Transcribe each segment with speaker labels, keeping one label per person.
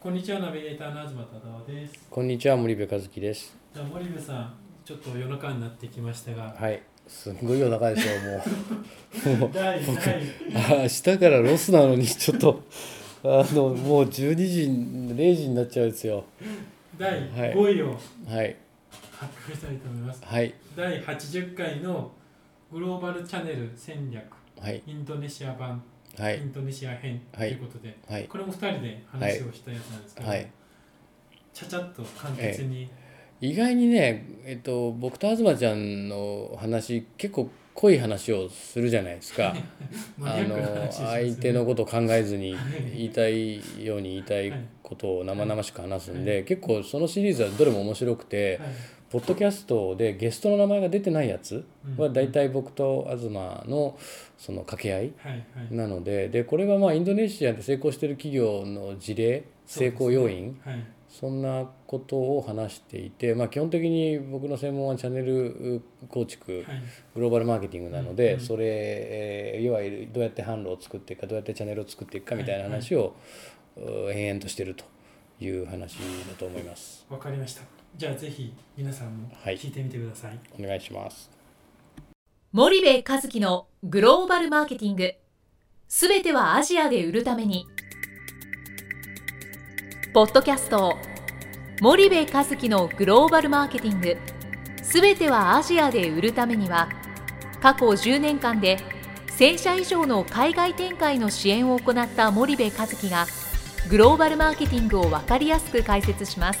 Speaker 1: こんにちはナビゲーターの東忠夫です。
Speaker 2: こんにちは森部和樹です。
Speaker 1: じゃあ森部さんちょっと夜中になってきましたが。
Speaker 2: はいすごい夜中ですよもう。もう
Speaker 1: 第第
Speaker 2: あ明日からロスなのにちょっとあのもう12時0時になっちゃうんですよ。
Speaker 1: 第
Speaker 2: はい
Speaker 1: 5位を
Speaker 2: はい。
Speaker 1: 発表したいと思います、
Speaker 2: はい。
Speaker 1: 第80回のグローバルチャンネル戦略。
Speaker 2: はい。
Speaker 1: インドネシア版、
Speaker 2: はい。
Speaker 1: インドネシア編と
Speaker 2: はい
Speaker 1: いうことで、
Speaker 2: はい。
Speaker 1: これも2人で話をしたやつなんですけど、
Speaker 2: はい。
Speaker 1: ちゃちゃっと簡潔に、
Speaker 2: 意外にね、えっと、僕と東ちゃんの話結構濃い話をするじゃないですか。あの相手のことを考えずに
Speaker 1: はい
Speaker 2: 言いたいように言いたいことを生々しく話すんで、
Speaker 1: はい。
Speaker 2: 結構そのシリーズはどれも面白くて、
Speaker 1: はい
Speaker 2: ポッドキャストでゲストの名前が出てないやつは大体僕と東のその掛け合いなのででこれはまあインドネシアで成功してる企業の事例成功要因
Speaker 1: はい。
Speaker 2: そんなことを話していて、まあ、基本的に僕の専門はチャンネル構築
Speaker 1: はい。
Speaker 2: グローバルマーケティングなので、
Speaker 1: うん
Speaker 2: それ、えーいわゆるどうやって販路を作っていくかどうやってチャンネルを作っていくかみたいな話を、う延々としてるという話だと思います。
Speaker 1: わかりましたじゃあぜひ皆さんも
Speaker 2: はい。
Speaker 1: 聞いてみてください、
Speaker 2: お願いします。
Speaker 3: 森部和樹のグローバルマーケティング。すべてはアジアで売るために。ポッドキャスト森部和樹のグローバルマーケティング。すべてはアジアで売るためには過去10年間で1000社以上の海外展開の支援を行った森部和樹がグローバルマーケティングを分かりやすく解説します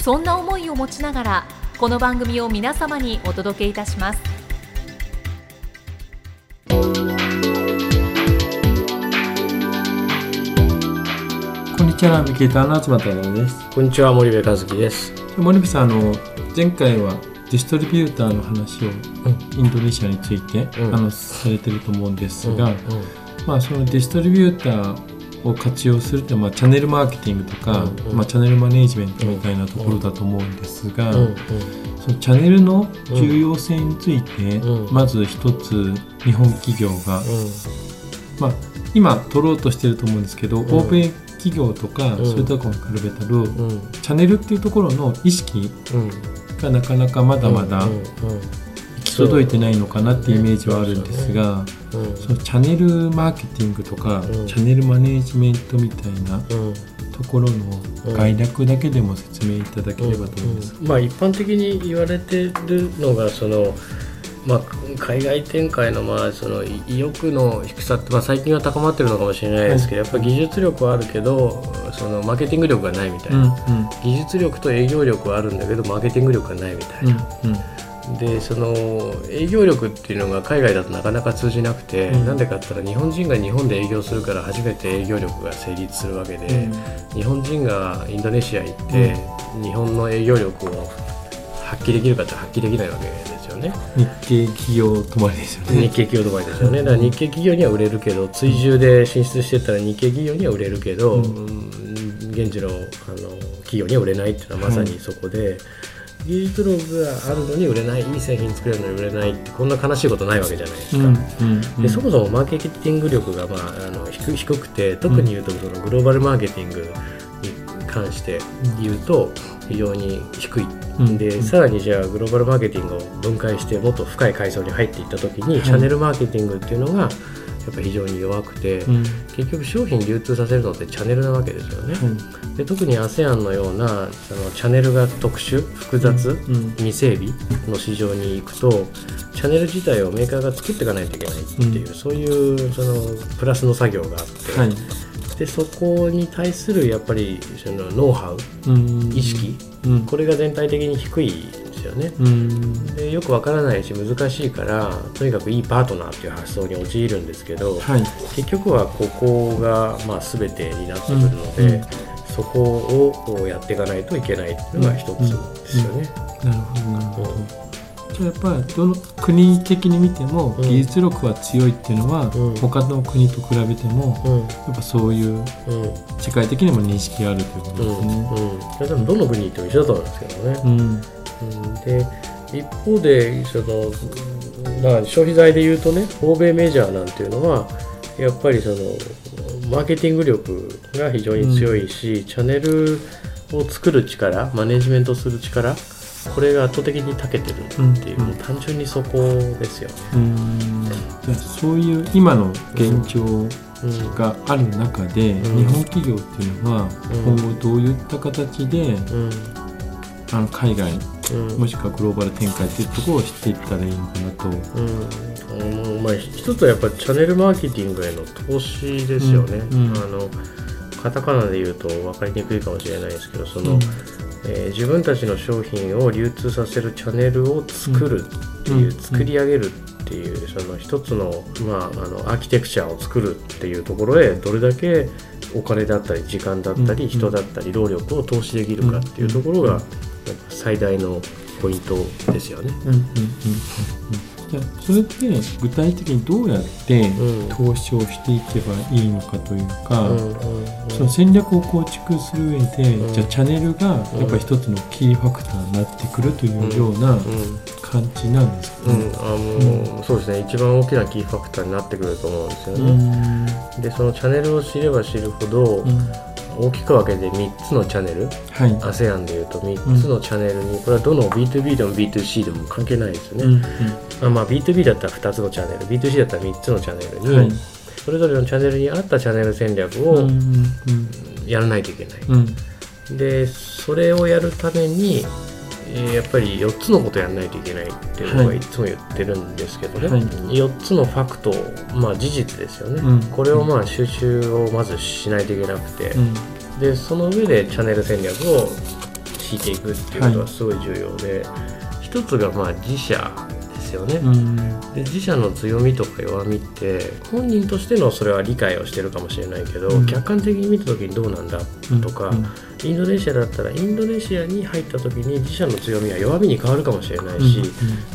Speaker 3: そんな思いを持ちながらこの番組を皆様にお届けいたします。
Speaker 1: こんにちはナビゲーターの東太郎です。
Speaker 2: こんにちは森部和樹です。
Speaker 1: 森部さんあの前回はディストリビューターの話をインドネシアについて、
Speaker 2: うん。
Speaker 1: あのされてると思うんですが、
Speaker 2: うん。
Speaker 1: まあ、そのディストリビューターを活用するって、まあ、チャンネルマーケティングとか、
Speaker 2: うんうん
Speaker 1: まあ、チャンネルマネジメントみたいなところだと思うんですが、
Speaker 2: うんうん
Speaker 1: そのチャンネルの重要性について、
Speaker 2: うん
Speaker 1: まず一つ日本企業が、まあ、今取ろうとしてると思うんですけど、
Speaker 2: ん
Speaker 1: 欧米企業とか、
Speaker 2: うん
Speaker 1: そういうところに比べたら、
Speaker 2: うん
Speaker 1: チャンネルっていうところの意識
Speaker 2: うん
Speaker 1: がなかなかまだまだ行き届いてないのかなっていうイメージはあるんですが、
Speaker 2: うん。
Speaker 1: そのチャンネルマーケティングとか、
Speaker 2: うん。
Speaker 1: チャンネルマネジメントみたいな
Speaker 2: うん。
Speaker 1: ところの概略だけでも説明いただければと思います。
Speaker 2: うん。まあ一般的に言われてるのがその、まあ、海外展開のまあその意欲の低さって、まあ、最近は高まってるのかもしれないですけど、やっぱ技術力はあるけどそのマーケティング力がないみたい
Speaker 1: うん。
Speaker 2: な、技術力と営業力はあるんだけどマーケティング力がないみたい
Speaker 1: うん。
Speaker 2: な、
Speaker 1: うん
Speaker 2: でその営業力っていうのが海外だとなかなか通じなくて、
Speaker 1: うん
Speaker 2: なんでかって言ったら日本人が日本で営業するから初めて営業力が成立するわけで。日本人がインドネシア行って、日本の営業力を発揮できるかって発揮できないわけですよね。
Speaker 1: 日系企業止まりですよね。
Speaker 2: 日系企業とかですよね。だから日系企業には売れるけど、追従で進出してったら日系企業には売れるけど、
Speaker 1: うん
Speaker 2: うん現地のあの企業には売れないっていうのはまさにそこで。技術力があるのに売れないいい製品作れるのに売れないってこんな悲しいことないわけじゃないですか。
Speaker 1: うんうんうん。
Speaker 2: でそもそもマーケティング力が、まあ、あの低低くて特に言うとそのグローバルマーケティングに関して言うと非常に低い、
Speaker 1: うん
Speaker 2: でさらにじゃあグローバルマーケティングを分解してもっと深い階層に入っていった時に、チャンネルマーケティングっていうのがやっぱ非常に弱くて、
Speaker 1: うん。
Speaker 2: 結局商品流通させるのってチャンネルなわけですよね。
Speaker 1: うん。
Speaker 2: で特に ASEAN のようなそのチャンネルが特殊複雑、
Speaker 1: うん。
Speaker 2: 未整備の市場に行くとチャンネル自体をメーカーが作っていかないといけないっていう、
Speaker 1: うん。
Speaker 2: そういうそのプラスの作業があって、
Speaker 1: はい。
Speaker 2: でそこに対するやっぱりそのノウハウ
Speaker 1: うん。
Speaker 2: 意識
Speaker 1: うん。
Speaker 2: これが全体的に低いですよね。
Speaker 1: うん。
Speaker 2: でよくわからないし難しいからとにかくいいパートナーっていう発想に陥るんですけど
Speaker 1: はい。
Speaker 2: 結局はここがまあ全てになってくるので、
Speaker 1: うんうん。
Speaker 2: そこをこうやっていかないといけないっていうのが一つですよね。
Speaker 1: なるほどなるほど。じゃあやっぱりどの国的に見ても
Speaker 2: うん。
Speaker 1: 技術力は強いっていうのは、
Speaker 2: うん。
Speaker 1: 他の国と比べても
Speaker 2: うん。
Speaker 1: やっぱそういう
Speaker 2: うん。
Speaker 1: 世界的にも認識があるということ
Speaker 2: うん
Speaker 1: ですね。
Speaker 2: うん、それ多分どの国に行っても一緒だと思うんですけどね。
Speaker 1: うん。
Speaker 2: うんで一方でそのだから消費財で言うとね欧米メジャーなんていうのはやっぱりそのマーケティング力が非常に強いし、チャンネルを作る力マネジメントする力これが圧倒的に長けてるっていう、
Speaker 1: うん。
Speaker 2: もう単純にそこですよね。
Speaker 1: うん。じゃあそういう今の現状
Speaker 2: うん。
Speaker 1: がある中で、
Speaker 2: ん。
Speaker 1: 日本企業っていうのは
Speaker 2: うん。
Speaker 1: 今後どういった形で、
Speaker 2: うん。
Speaker 1: あの海外
Speaker 2: うん。
Speaker 1: もしくはグローバル展開っていうところをしていったらいいのかなと。
Speaker 2: うん。うんまあ、一つはやっぱりチャンネルマーケティングへの投資ですよね。
Speaker 1: うんうん。
Speaker 2: あのカタカナで言うと分かりにくいかもしれないですけどその、
Speaker 1: うん。
Speaker 2: えー自分たちの商品を流通させるチャンネルを作るっていう、
Speaker 1: うん
Speaker 2: 作り上げるっていうその一つの,、まあ、あのアーキテクチャを作るっていうところへどれだけお金だったり時間だったり、
Speaker 1: うん
Speaker 2: 人だったり労力を投資できるかっていうところが、最大のポイントですよね。
Speaker 1: うんうんうんうんじゃあそれって具体的にどうやって
Speaker 2: うん。
Speaker 1: 投資をしていけばいいのかというか、その戦略を構築する上で、
Speaker 2: うん。
Speaker 1: じゃあチャンネルがやっぱり一つのキーファクターになってくるというような
Speaker 2: うん。
Speaker 1: 感じなんですかね。
Speaker 2: うん、うそうですね。一番大きなキーファクターになってくると思うんですよ
Speaker 1: う
Speaker 2: ね。
Speaker 1: ん。
Speaker 2: でそのチャンネルを知れば知るほど、
Speaker 1: うん
Speaker 2: 大きく分けて3つのチャンネル。
Speaker 1: はい。
Speaker 2: ASEAN でいうと3つのチャンネルにこれはどの B2B でも B2C でも関係ないですよね。
Speaker 1: うん
Speaker 2: あまあ、B2B だったら2つのチャンネル。B2C だったら3つのチャンネルに、
Speaker 1: はい。
Speaker 2: それぞれのチャンネルに合ったチャンネル戦略をやらないといけない。
Speaker 1: うん。
Speaker 2: でそれをやるために、えーやっぱり4つのことやらないといけないっていうの
Speaker 1: は
Speaker 2: い。つも言ってるんですけどね、
Speaker 1: はい。
Speaker 2: 4つのファクトまあ事実ですよね、
Speaker 1: うん。
Speaker 2: これをまあ収集をまずしないといけなくて、
Speaker 1: うん。
Speaker 2: でその上でチャンネル戦略を敷いていくっていうことがすごい重要で、一つがまあ自社ですよね、
Speaker 1: うん。
Speaker 2: で自社の強みとか弱みって本人としてのそれは理解をしてるかもしれないけど、
Speaker 1: うん。
Speaker 2: 客観的に見た時にどうなんだとか、
Speaker 1: うん。
Speaker 2: インドネシアだったらインドネシアに入った時に自社の強みは弱みに変わるかもしれないし、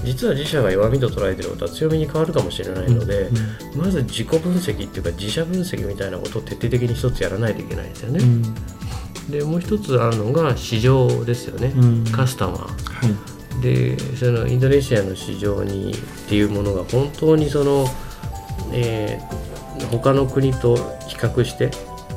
Speaker 2: 実は自社が弱みと捉えてることは強みに変わるかもしれないので、まず自己分析っていうか自社分析みたいなことを徹底的に一つやらないといけないですよね。
Speaker 1: うん。
Speaker 2: でもう一つあるのが市場ですよね、
Speaker 1: うん。
Speaker 2: カスタマー。
Speaker 1: はい
Speaker 2: でそのインドネシアの市場にっていうものが本当にその、えー他の国と比較して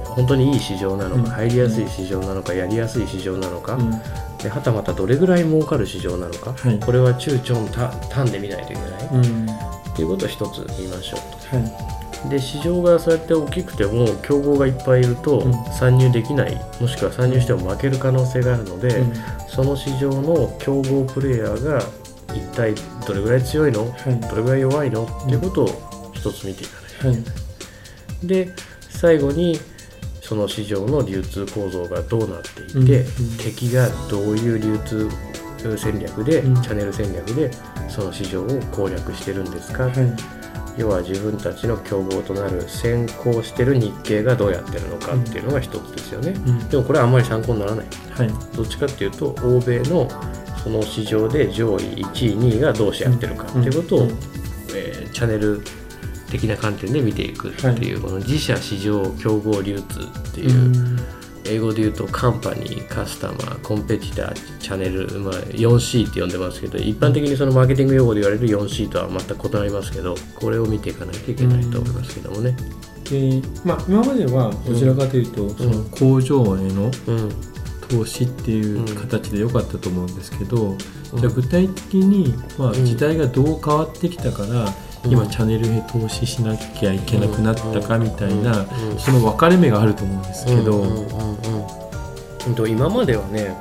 Speaker 2: 本当にいい市場なのか、
Speaker 1: うん。
Speaker 2: 入りやすい市場なのかやりやすい市場なのか、
Speaker 1: うん。
Speaker 2: ではたまたどれぐらい儲かる市場なのか、
Speaker 1: はい。
Speaker 2: これは中長短短で見ないといけない、
Speaker 1: うん。
Speaker 2: っていうことを一つ見ましょう
Speaker 1: はい。
Speaker 2: とで市場がそうやって大きくても競合がいっぱいいると
Speaker 1: うん。
Speaker 2: 参入できないもしくは参入しても負ける可能性があるので、
Speaker 1: うん。
Speaker 2: その市場の競合プレイヤーが一体どれぐらい強いの？
Speaker 1: はい。
Speaker 2: どれぐらい弱いの？っていうことを一つ見ていかない、
Speaker 1: はい。
Speaker 2: で最後にその市場の流通構造がどうなっていて、
Speaker 1: うん。うん。
Speaker 2: 敵がどういう流通戦略で、
Speaker 1: うん。
Speaker 2: チャンネル戦略でその市場を攻略してるんですか、
Speaker 1: はい
Speaker 2: 要は自分たちの競合となる先行してる日系がどうやってるのかっていうのが一つですよね、
Speaker 1: うん。
Speaker 2: でもこれはあんまり参考にならない。
Speaker 1: はい。
Speaker 2: どっちかっていうと欧米のその市場で上位1位2位がどうしてやってるかっていうことを、
Speaker 1: うん。
Speaker 2: えーチャンネル的な観点で見ていくっていう、この自社市場競合流通っていう、
Speaker 1: うん
Speaker 2: 英語で言うとカンパニーカスタマーコンペティターチャンネル、まあ、4C って呼んでますけど一般的にそのマーケティング用語で言われる 4C とは全く異なりますけどこれを見ていかないといけないと思いますけどもね。
Speaker 1: でまあ、今まではどちらかというと、その工場への
Speaker 2: うん。
Speaker 1: 投資っていう形で良かったと思うんですけど、
Speaker 2: うん。
Speaker 1: じゃあ具体的に、まあ、
Speaker 2: うん。
Speaker 1: 時代がどう変わってきたから、
Speaker 2: うん
Speaker 1: 今チャンネルへ投資しなきゃいけなくなったかみたいな、その分かれ目があると思うんですけど、
Speaker 2: 今まではね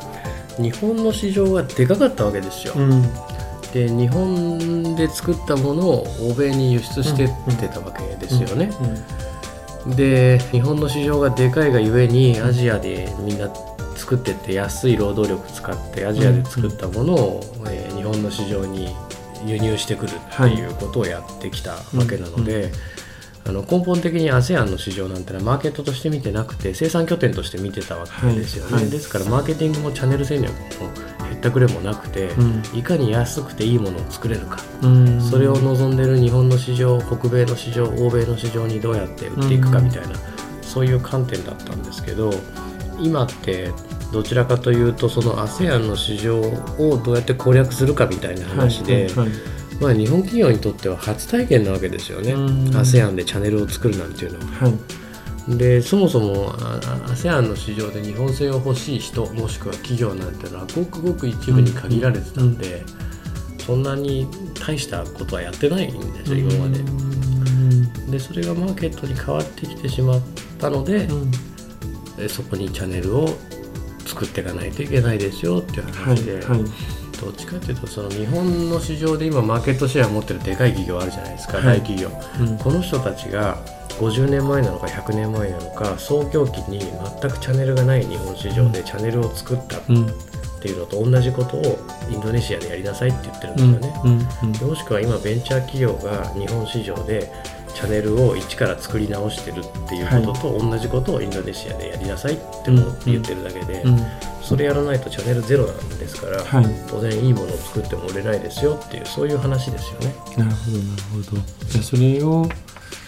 Speaker 2: 日本の市場がでかかったわけですよ、
Speaker 1: うん。
Speaker 2: で日本で作ったものを欧米に輸出してってたわけですよね、で日本の市場がでかいがゆえにアジアでみんな作ってって安い労働力使ってアジアで作ったものを、えー日本の市場に輸入してくるっていうことをやってきたわけなので、あの根本的に ASEAN の市場なんてのはマーケットとして見てなくて生産拠点として見てたわけですよね、
Speaker 1: はい。はい。
Speaker 2: ですからマーケティングもチャンネル戦略もへったくれもなくて、
Speaker 1: うん。
Speaker 2: いかに安くていいものを作れるか。
Speaker 1: うん。
Speaker 2: それを望んでる日本の市場北米の市場欧米の市場にどうやって売っていくかみたいな、そういう観点だったんですけど今ってどちらかというとその ASEAN の市場をどうやって攻略するかみたいな話で、
Speaker 1: はいはい
Speaker 2: まあ、日本企業にとっては初体験なわけですよね。
Speaker 1: うん。
Speaker 2: ASEAN でチャンネルを作るなんていうのは。
Speaker 1: はい。
Speaker 2: でそもそも ASEAN の市場で日本製を欲しい人もしくは企業なんていうのはごくごく一部に限られてたんで、そんなに大したことはやってないんですよ今まで。でそれがマーケットに変わってきてしまったので、
Speaker 1: うん。
Speaker 2: えそこにチャンネルを作っていかないといけないですよっていう
Speaker 1: はい
Speaker 2: 話で、
Speaker 1: はい
Speaker 2: どっちかっていうとその日本の市場で今マーケットシェアを持ってるでかい企業あるじゃないですか、
Speaker 1: はい。
Speaker 2: 大企業。
Speaker 1: うん。
Speaker 2: この人たちが50年前なのか100年前なのか創業期に全くチャンネルがない日本市場でチャンネルを作ったっ
Speaker 1: うん
Speaker 2: ていうのと同じことをインドネシアでやりなさいって言ってるん
Speaker 1: うん。
Speaker 2: ですよね、
Speaker 1: うん。
Speaker 2: もしくは今ベンチャー企業が日本市場でチャンネルを一から作り直してるっていうことと同じことをインドネシアでやりなさいって言ってるだけで、
Speaker 1: うん。
Speaker 2: それやらないとチャンネルゼロなんですから、
Speaker 1: はい。
Speaker 2: 当然いいものを作っても売れないですよっていうそういう話ですよね。
Speaker 1: なるほどなるほど。じゃあそれを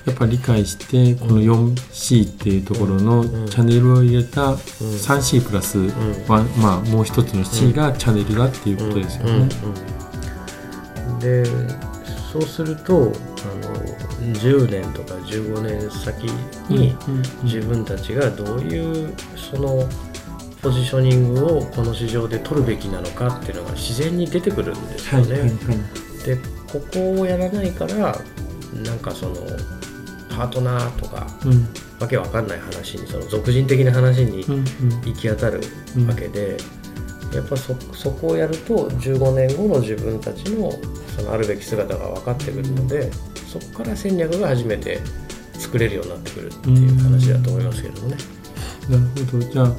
Speaker 1: やっぱ理解してこの 4C っていうところの
Speaker 2: うん。
Speaker 1: チャンネルを入れた 3C プラス
Speaker 2: ん。
Speaker 1: はまあもう一つの C がチャンネルだっていうことですよね。
Speaker 2: でそうするとあの10年とか15年先に自分たちがどういうそのポジショニングをこの市場で取るべきなのかっていうのが自然に出てくるんですよね。
Speaker 1: はいはいはい。
Speaker 2: でここをやらないからなんかそのパートナーとか
Speaker 1: うん。
Speaker 2: わけわかんない話にその俗人的な話に
Speaker 1: うんうん。
Speaker 2: 行き当たるわけで、やっぱそそこをやると15年後の自分たちのそのあるべき姿が分かってくるのでそこから戦略が初めて作れるようになってくるっていう話だと思いますけどもね。
Speaker 1: なるほど。じゃあ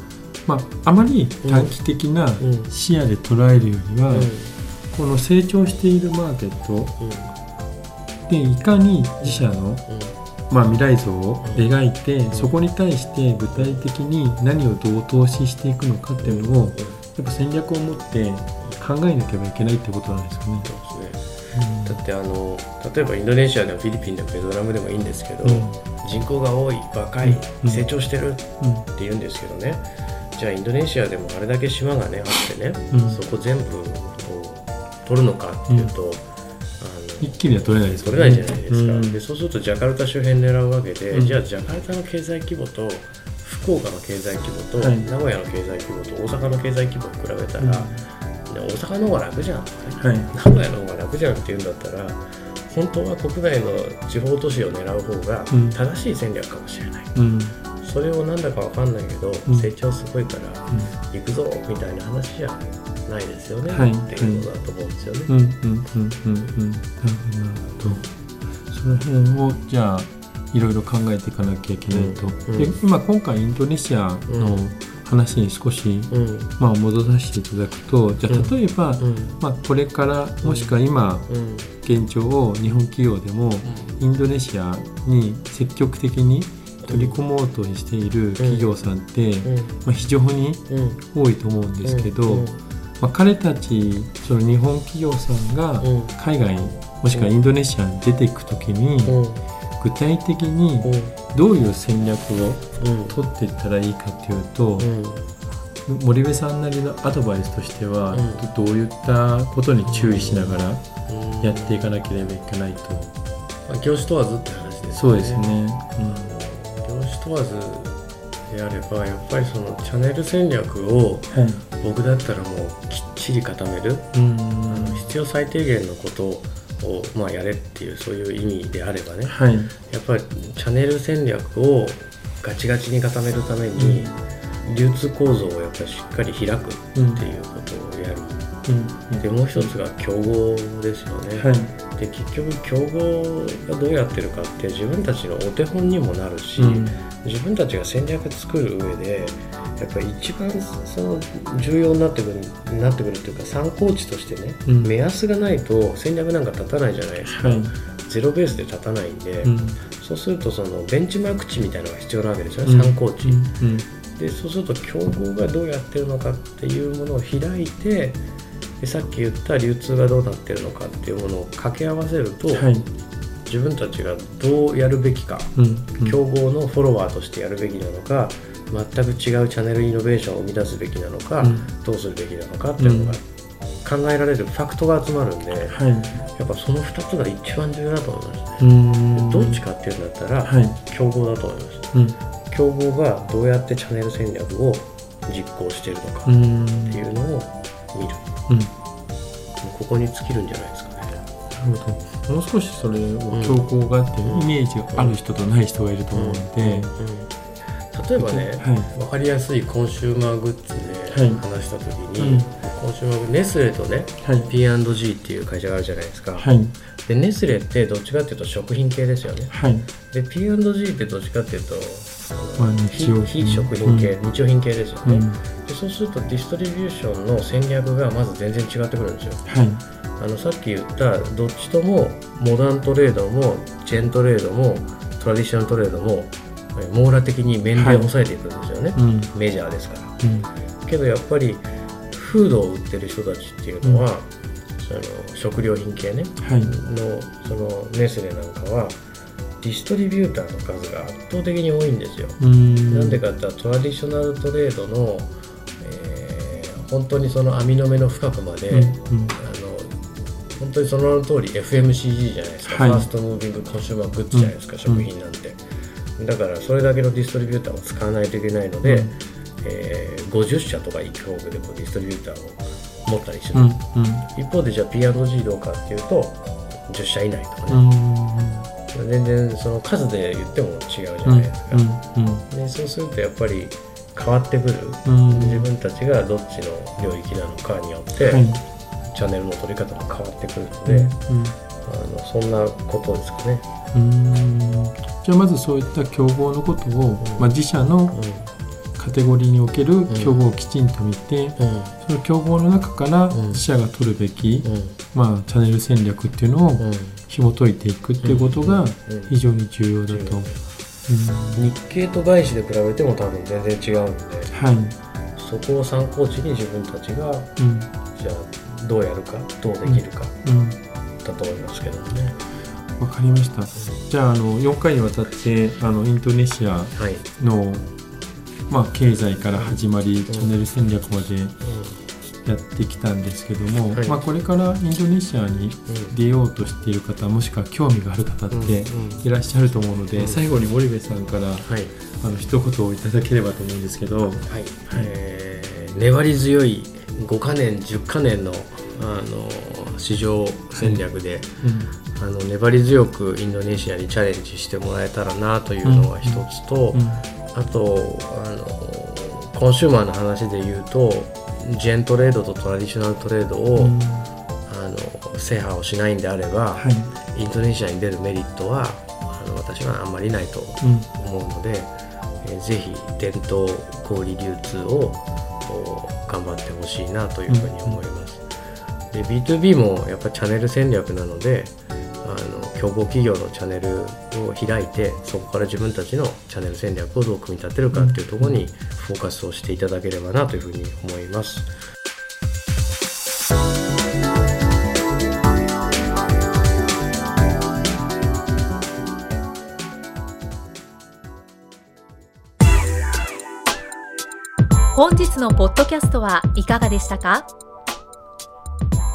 Speaker 1: まああまり短期的な
Speaker 2: うん。
Speaker 1: 視野で捉えるよりは、
Speaker 2: うん。
Speaker 1: この成長しているマーケットでいかに自社の、まあ、未来像を描いて、そこに対して具体的に何をどう投資していくのかっていうのをやっぱ戦略を持って考えなければいけないってことなんですよね。
Speaker 2: そうですね。だってあの例えばインドネシアでもフィリピンでもベトナムでもいいんですけど、
Speaker 1: うん。
Speaker 2: 人口が多い若い、
Speaker 1: うん。
Speaker 2: 成長してる
Speaker 1: うん
Speaker 2: って言うんですけどね。じゃあインドネシアでもあれだけ島がねあってね、
Speaker 1: うん。
Speaker 2: そこ全部こう取るのかっていうと、
Speaker 1: 一気には取れないです
Speaker 2: 取れないじゃないですか、
Speaker 1: うん。
Speaker 2: でそうするとジャカルタ周辺狙うわけで、
Speaker 1: うん。
Speaker 2: じゃあジャカルタの経済規模と福岡の経済規模と、
Speaker 1: はい。
Speaker 2: 名古屋の経済規模と大阪の経済規模を比べたら、
Speaker 1: うん。
Speaker 2: で大阪の方が楽じゃん、
Speaker 1: はい。
Speaker 2: 名古屋の方が楽じゃんって言うんだったら本当は国内の地方都市を狙う方が
Speaker 1: うん。
Speaker 2: 正しい戦略かもしれない、
Speaker 1: うん。
Speaker 2: それをなんだかわかんないけど、
Speaker 1: うん。
Speaker 2: 成長すごいから行くぞみたいな話じゃないですよね、
Speaker 1: はい。
Speaker 2: っていうことだと思うんですよね。
Speaker 1: その辺をじゃあいろいろ考えていかなきゃいけないと、
Speaker 2: うん。
Speaker 1: で今今回インドネシアの話に少し、
Speaker 2: うん。
Speaker 1: まあ、戻させていただくとじゃあ例えば、
Speaker 2: うん。
Speaker 1: まあ、これからもしくは今
Speaker 2: うん。
Speaker 1: 現状を日本企業でもインドネシアに積極的に取り込もうとしている企業さんって、
Speaker 2: うん。
Speaker 1: まあ、非常に
Speaker 2: うん。
Speaker 1: 多いと思うんですけど、
Speaker 2: うん。
Speaker 1: まあ、彼たちその日本企業さんが
Speaker 2: うん。
Speaker 1: 海外もしくはインドネシアに出ていく時に
Speaker 2: うん
Speaker 1: 具体的に
Speaker 2: うん。
Speaker 1: どういう戦略を
Speaker 2: うん。
Speaker 1: 取っていったらいいかっていうと
Speaker 2: うん。
Speaker 1: 森部さんなりのアドバイスとしては
Speaker 2: うん。
Speaker 1: どういったことに注意しながら
Speaker 2: うん。
Speaker 1: やっていかなければいけないと。
Speaker 2: まあ業種問わずって話です
Speaker 1: そう。ですね。
Speaker 2: 業種問わずであればやっぱりそのチャンネル戦略を僕だったらもうきっちり固める、
Speaker 1: うん。
Speaker 2: あの必要最低限のことをまあやれっていうそういう意味であればね
Speaker 1: はい。
Speaker 2: やっぱりチャンネル戦略をガチガチに固めるために、流通構造をやっぱりしっかり開くっていうことをやる、
Speaker 1: うん。
Speaker 2: でもう一つが競合ですよね、
Speaker 1: はい。
Speaker 2: で結局競合がどうやってるかって自分たちのお手本にもなるし、
Speaker 1: うん。
Speaker 2: 自分たちが戦略作る上でやっぱり一番その重要になってくるなってくるっていうか参考値としてね、
Speaker 1: うん。
Speaker 2: 目安がないと戦略なんか立たないじゃないですか、
Speaker 1: はい。
Speaker 2: ゼロベースで立たないんで、
Speaker 1: うん。
Speaker 2: そうするとそのベンチマーク値みたいなのが必要なわけですよね、
Speaker 1: うん。
Speaker 2: 参考値、
Speaker 1: うん。
Speaker 2: でそうすると競合がどうやってるのかっていうものを開いてでさっき言った流通がどうなってるのかっていうものを掛け合わせると、
Speaker 1: はい。
Speaker 2: 自分たちがどうやるべきか、競合のフォロワーとしてやるべきなのか全く違うチャンネルイノベーションを生み出すべきなのか、
Speaker 1: うん。
Speaker 2: どうするべきなのかっていうのが考えられるファクトが集まるんで、
Speaker 1: はい。
Speaker 2: やっぱその2つが一番重要だと思います
Speaker 1: う
Speaker 2: ね。どっちかっていうんだったら、
Speaker 1: はい。
Speaker 2: 競合だと思います。
Speaker 1: うん。
Speaker 2: 競合がどうやってチャンネル戦略を実行しているのかっ
Speaker 1: うん。
Speaker 2: ていうのを見る、
Speaker 1: うん。
Speaker 2: ここに尽きるんじゃないですかね。
Speaker 1: なるほど。もう少しそれを競合があってイメージがある人とない人がいると思うので、
Speaker 2: うん例えばね、
Speaker 1: はい。
Speaker 2: 分かりやすいコンシューマーグッズで
Speaker 1: はい。
Speaker 2: 話した時
Speaker 1: う
Speaker 2: に、
Speaker 1: ん。
Speaker 2: コンシューマーグッズネスレとね
Speaker 1: はい。
Speaker 2: P&G っていう会社があるじゃないですか、
Speaker 1: はい。
Speaker 2: でネスレってどっちかっていうと食品系ですよね。
Speaker 1: はい。
Speaker 2: で P&G ってどっちかっていうと
Speaker 1: まあ
Speaker 2: 非
Speaker 1: 日用
Speaker 2: 非食品系、日用品系ですよね、
Speaker 1: うん。
Speaker 2: でそうするとディストリビューションの戦略がまず全然違ってくるんですよ。
Speaker 1: はい。
Speaker 2: あのさっき言ったどっちともモダントレードもチェーントレードもトラディショナルトレードもえ網羅的に面で抑えていくんですよね、
Speaker 1: うん。
Speaker 2: メジャーですから。
Speaker 1: うん。
Speaker 2: けどやっぱりフードを売ってる人たちっていうのは、その食料品系ね。
Speaker 1: はい。
Speaker 2: のそのネスレなんかはディストリビューターの数が圧倒的に多いんですよ、
Speaker 1: うん。
Speaker 2: なんでかってトラディショナルトレードの、えー本当にその網の目の深くまで、
Speaker 1: うん。うん。
Speaker 2: あの本当にその名の通り FMCG じゃないですか、
Speaker 1: はい。
Speaker 2: ファーストムービングコンシューマーグッズじゃないですか、
Speaker 1: うん。
Speaker 2: 食品なんて、だからそれだけのディストリビューターを使わないといけないので、
Speaker 1: うん。
Speaker 2: えー50社とか1個でこうディストリビューターを持ったりす。る、
Speaker 1: うんうん。
Speaker 2: 一方でじゃあ P&G どうかっていうと10社以内とか
Speaker 1: う
Speaker 2: ね、
Speaker 1: ん。
Speaker 2: 全然その数で言っても違うじゃないですか、
Speaker 1: うん
Speaker 2: でそうするとやっぱり変わってくる、
Speaker 1: うん。
Speaker 2: 自分たちがどっちの領域なのかによって、
Speaker 1: はい。
Speaker 2: チャンネルの取り方も変わってくるので、
Speaker 1: うん
Speaker 2: あのそんなことですかね。
Speaker 1: うん。じゃあまずそういった競合のことを、まあ、自社のカテゴリーにおける競合をきちんと見て、
Speaker 2: うん。
Speaker 1: その競合の中から
Speaker 2: うん。
Speaker 1: 自社が取るべき、
Speaker 2: うん。
Speaker 1: まあ、チャンネル戦略っていうのを
Speaker 2: うん。
Speaker 1: 紐解いていくっていうことが
Speaker 2: うん。
Speaker 1: 非常に重要だと。うん。
Speaker 2: 日経と外資で比べても多分全然違うんで
Speaker 1: はい、
Speaker 2: そこを参考値に自分たちが
Speaker 1: うん。
Speaker 2: じゃあどうやるかどうできるか。
Speaker 1: うん、
Speaker 2: だと思いますけどもね。
Speaker 1: わかりました。じゃああの4回にわたってあのインドネシア
Speaker 2: はい、
Speaker 1: の、まあ、経済から始まり、チャンネル戦略までやってきたんですけども、
Speaker 2: はい。
Speaker 1: まあ、これからインドネシアに
Speaker 2: うん。
Speaker 1: 出ようとしている方もしくは興味がある方っていらっしゃると思うので、
Speaker 2: うん。
Speaker 1: 最後に森部さんから
Speaker 2: はい。
Speaker 1: あの一言をいただければと思うんですけど、
Speaker 2: はい。えー粘り強い5か年10か年のあの市場戦略で、あの粘り強くインドネシアにチャレンジしてもらえたらなというのが一つと、
Speaker 1: うん。
Speaker 2: あとあのコンシューマーの話で言うとジェントレードとトラディショナルトレードを、
Speaker 1: うん。
Speaker 2: あの制覇をしないんであれば、
Speaker 1: はい。
Speaker 2: インドネシアに出るメリットはあの私はあんまりないと
Speaker 1: うん。
Speaker 2: 思うので、えーぜひ伝統小売流通をお頑張ってほしいなというふうに思います。で B2B もやっぱチャンネル戦略なのであの競合企業のチャンネルを開いてそこから自分たちのチャンネル戦略をどう組み立てるかっていうところにフォーカスをしていただければなというふうに思います。
Speaker 3: 本日のポッドキャストはいかがでしたか？